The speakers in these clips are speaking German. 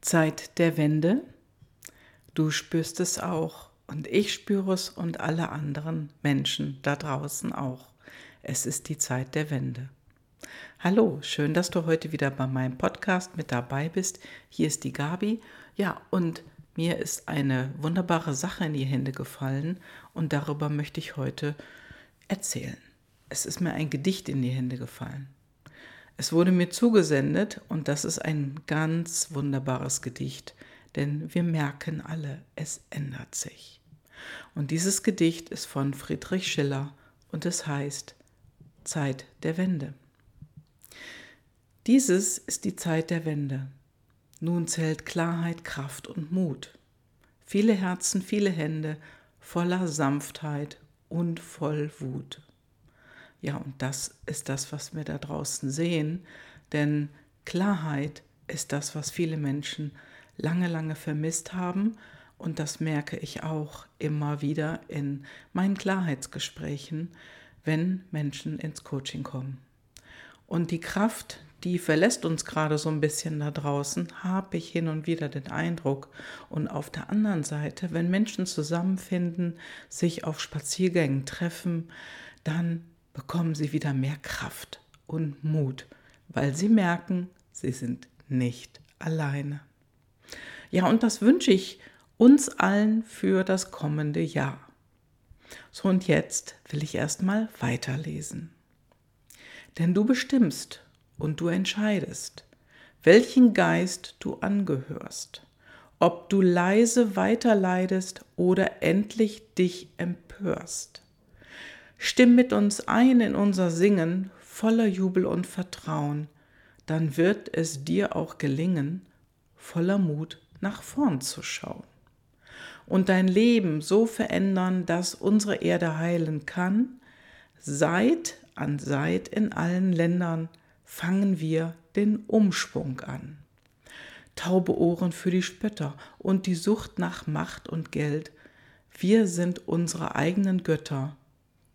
Zeit der Wende. Du spürst es auch und ich spüre es und alle anderen Menschen da draußen auch. Es ist die Zeit der Wende. Hallo, schön, dass du heute wieder bei meinem Podcast mit dabei bist. Hier ist die Gabi. Ja, und mir ist eine wunderbare Sache in die Hände gefallen und darüber möchte ich heute erzählen. Es ist mir ein Gedicht in die Hände gefallen. Es wurde mir zugesendet und das ist ein ganz wunderbares Gedicht, denn wir merken alle, es ändert sich. Und dieses Gedicht ist von Friedrich Schiller und es heißt Zeit der Wende. Dieses ist die Zeit der Wende. Nun zählt Klarheit, Kraft und Mut. Viele Herzen, viele Hände, voller Sanftheit und voll Wut. Ja, und das ist das, was wir da draußen sehen, denn Klarheit ist das, was viele Menschen lange, lange vermisst haben. Und das merke ich auch immer wieder in meinen Klarheitsgesprächen, wenn Menschen ins Coaching kommen. Und die Kraft, die verlässt uns gerade so ein bisschen da draußen, habe ich hin und wieder den Eindruck. Und auf der anderen Seite, wenn Menschen zusammenfinden, sich auf Spaziergängen treffen, dann bekommen sie wieder mehr Kraft und Mut, weil sie merken, sie sind nicht alleine. Ja, und das wünsche ich uns allen für das kommende Jahr. So, und jetzt will ich erstmal weiterlesen. Denn du bestimmst und du entscheidest, welchen Geist du angehörst, ob du leise weiterleidest oder endlich dich empörst. Stimm mit uns ein in unser Singen voller Jubel und Vertrauen, dann wird es dir auch gelingen, voller Mut nach vorn zu schauen und dein Leben so verändern, dass unsere Erde heilen kann. Seit an Seit in allen Ländern fangen wir den Umschwung an. Taube Ohren für die Spötter und die Sucht nach Macht und Geld. Wir sind unsere eigenen Götter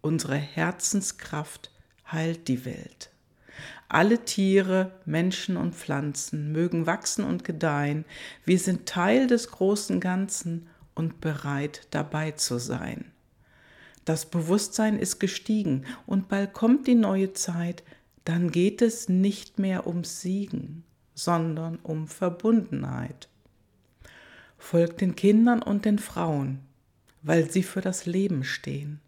Unsere Herzenskraft heilt die Welt. Alle Tiere, Menschen und Pflanzen mögen wachsen und gedeihen. Wir sind Teil des großen Ganzen und bereit dabei zu sein. Das Bewusstsein ist gestiegen und bald kommt die neue Zeit, dann geht es nicht mehr um Siegen, sondern um Verbundenheit. Folgt den Kindern und den Frauen, weil sie für das Leben stehen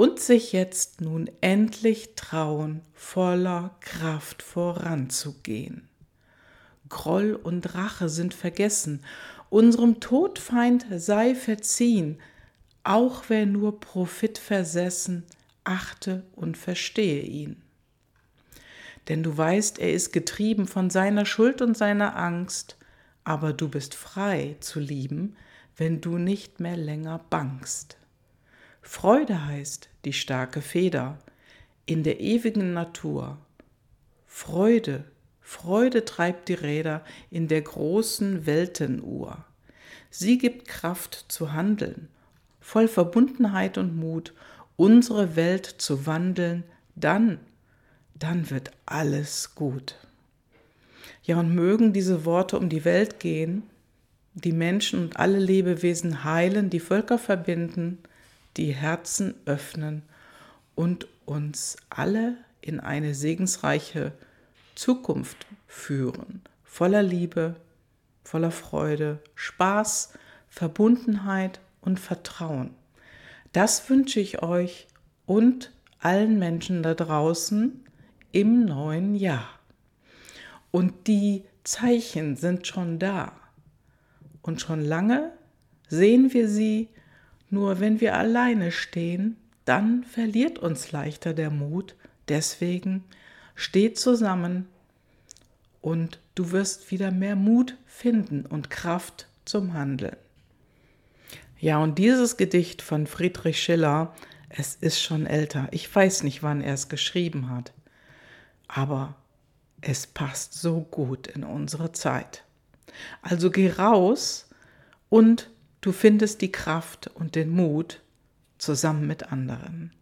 und sich jetzt nun endlich trauen, voller Kraft voranzugehen. Groll und Rache sind vergessen, unserem Todfeind sei verziehen, auch wer nur Profit versessen, achte und verstehe ihn. Denn du weißt, er ist getrieben von seiner Schuld und seiner Angst, aber du bist frei zu lieben, wenn du nicht mehr länger bangst. Freude heißt die starke Feder in der ewigen Natur. Freude, Freude treibt die Räder in der großen Weltenuhr. Sie gibt Kraft zu handeln, voll Verbundenheit und Mut, unsere Welt zu wandeln, dann, dann wird alles gut. Ja, und mögen diese Worte um die Welt gehen, die Menschen und alle Lebewesen heilen, die Völker verbinden, die Herzen öffnen und uns alle in eine segensreiche Zukunft führen, voller Liebe, voller Freude, Spaß, Verbundenheit und Vertrauen. Das wünsche ich euch und allen Menschen da draußen im neuen Jahr. Und die Zeichen sind schon da. Und schon lange sehen wir sie nur wenn wir alleine stehen, dann verliert uns leichter der Mut. Deswegen steh zusammen und du wirst wieder mehr Mut finden und Kraft zum Handeln. Ja, und dieses Gedicht von Friedrich Schiller, es ist schon älter. Ich weiß nicht, wann er es geschrieben hat, aber es passt so gut in unsere Zeit. Also geh raus und Du findest die Kraft und den Mut zusammen mit anderen.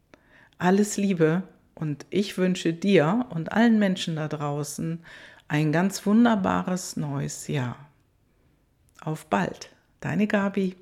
Alles Liebe und ich wünsche dir und allen Menschen da draußen ein ganz wunderbares neues Jahr. Auf bald, deine Gabi.